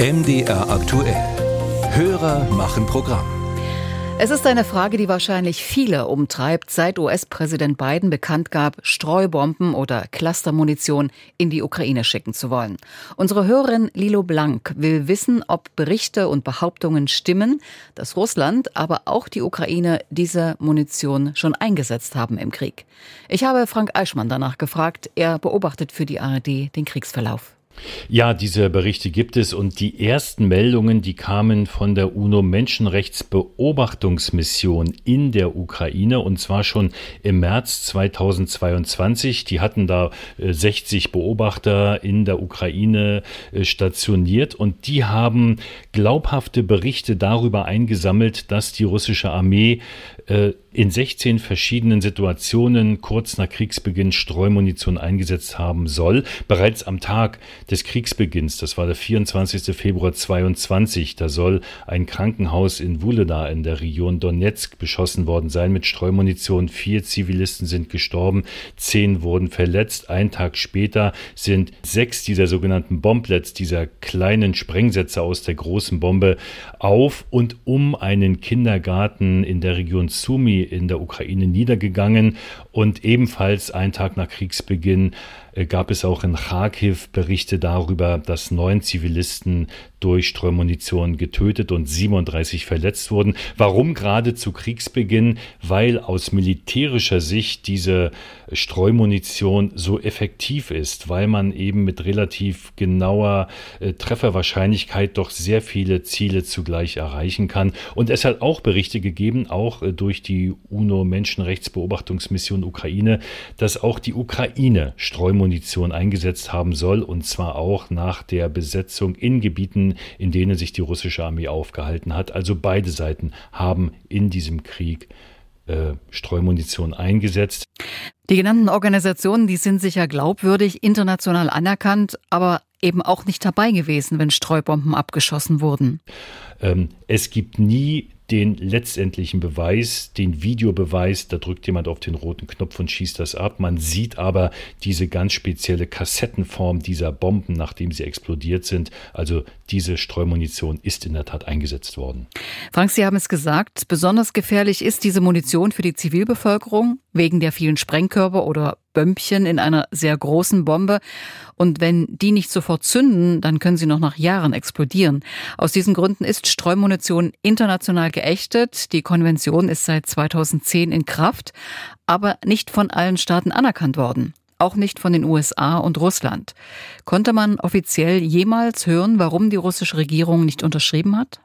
MDR aktuell. Hörer machen Programm. Es ist eine Frage, die wahrscheinlich viele umtreibt, seit US-Präsident Biden bekannt gab, Streubomben oder Clustermunition in die Ukraine schicken zu wollen. Unsere Hörerin Lilo Blank will wissen, ob Berichte und Behauptungen stimmen, dass Russland, aber auch die Ukraine diese Munition schon eingesetzt haben im Krieg. Ich habe Frank Eichmann danach gefragt. Er beobachtet für die ARD den Kriegsverlauf. Ja, diese Berichte gibt es und die ersten Meldungen, die kamen von der UNO-Menschenrechtsbeobachtungsmission in der Ukraine und zwar schon im März 2022. Die hatten da 60 äh, Beobachter in der Ukraine äh, stationiert und die haben glaubhafte Berichte darüber eingesammelt, dass die russische Armee äh, in 16 verschiedenen Situationen kurz nach Kriegsbeginn Streumunition eingesetzt haben soll. Bereits am Tag des Kriegsbeginns, das war der 24. Februar 22, da soll ein Krankenhaus in Wuleda in der Region Donetsk beschossen worden sein mit Streumunition. Vier Zivilisten sind gestorben, zehn wurden verletzt. Ein Tag später sind sechs dieser sogenannten Bomblets, dieser kleinen Sprengsätze aus der großen Bombe, auf und um einen Kindergarten in der Region Sumi in der Ukraine niedergegangen und ebenfalls einen Tag nach Kriegsbeginn äh, gab es auch in Kharkiv Berichte darüber, dass neun Zivilisten durch Streumunition getötet und 37 verletzt wurden. Warum gerade zu Kriegsbeginn? Weil aus militärischer Sicht diese Streumunition so effektiv ist, weil man eben mit relativ genauer äh, Trefferwahrscheinlichkeit doch sehr viele Ziele zugleich erreichen kann. Und es hat auch Berichte gegeben, auch äh, durch die UNO-Menschenrechtsbeobachtungsmission Ukraine, dass auch die Ukraine Streumunition eingesetzt haben soll, und zwar auch nach der Besetzung in Gebieten, in denen sich die russische Armee aufgehalten hat. Also beide Seiten haben in diesem Krieg äh, Streumunition eingesetzt. Die genannten Organisationen, die sind sicher glaubwürdig, international anerkannt, aber eben auch nicht dabei gewesen, wenn Streubomben abgeschossen wurden. Ähm, es gibt nie den letztendlichen Beweis, den Videobeweis, da drückt jemand auf den roten Knopf und schießt das ab. Man sieht aber diese ganz spezielle Kassettenform dieser Bomben, nachdem sie explodiert sind. Also diese Streumunition ist in der Tat eingesetzt worden. Frank, Sie haben es gesagt, besonders gefährlich ist diese Munition für die Zivilbevölkerung wegen der vielen Sprengkörper oder Bömpchen in einer sehr großen Bombe. Und wenn die nicht sofort zünden, dann können sie noch nach Jahren explodieren. Aus diesen Gründen ist Streumunition international geächtet. Die Konvention ist seit 2010 in Kraft, aber nicht von allen Staaten anerkannt worden auch nicht von den USA und Russland. Konnte man offiziell jemals hören, warum die russische Regierung nicht unterschrieben hat?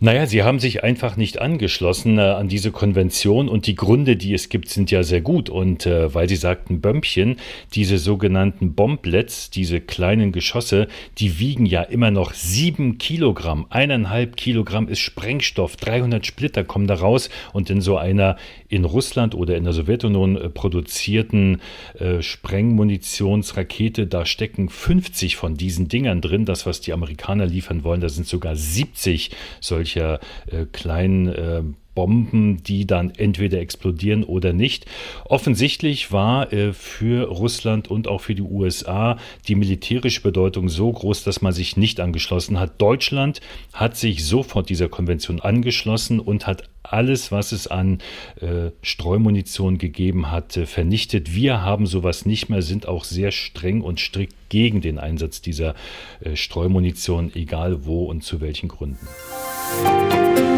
Naja, sie haben sich einfach nicht angeschlossen äh, an diese Konvention und die Gründe, die es gibt, sind ja sehr gut. Und äh, weil Sie sagten Bömpchen, diese sogenannten Bomblets, diese kleinen Geschosse, die wiegen ja immer noch sieben Kilogramm. Eineinhalb Kilogramm ist Sprengstoff, 300 Splitter kommen da raus und in so einer in Russland oder in der Sowjetunion äh, produzierten äh, Sprengmunitionsrakete, da stecken 50 von diesen Dingern drin. Das, was die Amerikaner liefern wollen, da sind sogar 70 solcher äh, kleinen äh, Bomben, die dann entweder explodieren oder nicht. Offensichtlich war äh, für Russland und auch für die USA die militärische Bedeutung so groß, dass man sich nicht angeschlossen hat. Deutschland hat sich sofort dieser Konvention angeschlossen und hat alles, was es an äh, Streumunition gegeben hat, äh, vernichtet. Wir haben sowas nicht mehr, sind auch sehr streng und strikt gegen den Einsatz dieser äh, Streumunition, egal wo und zu welchen Gründen. Musik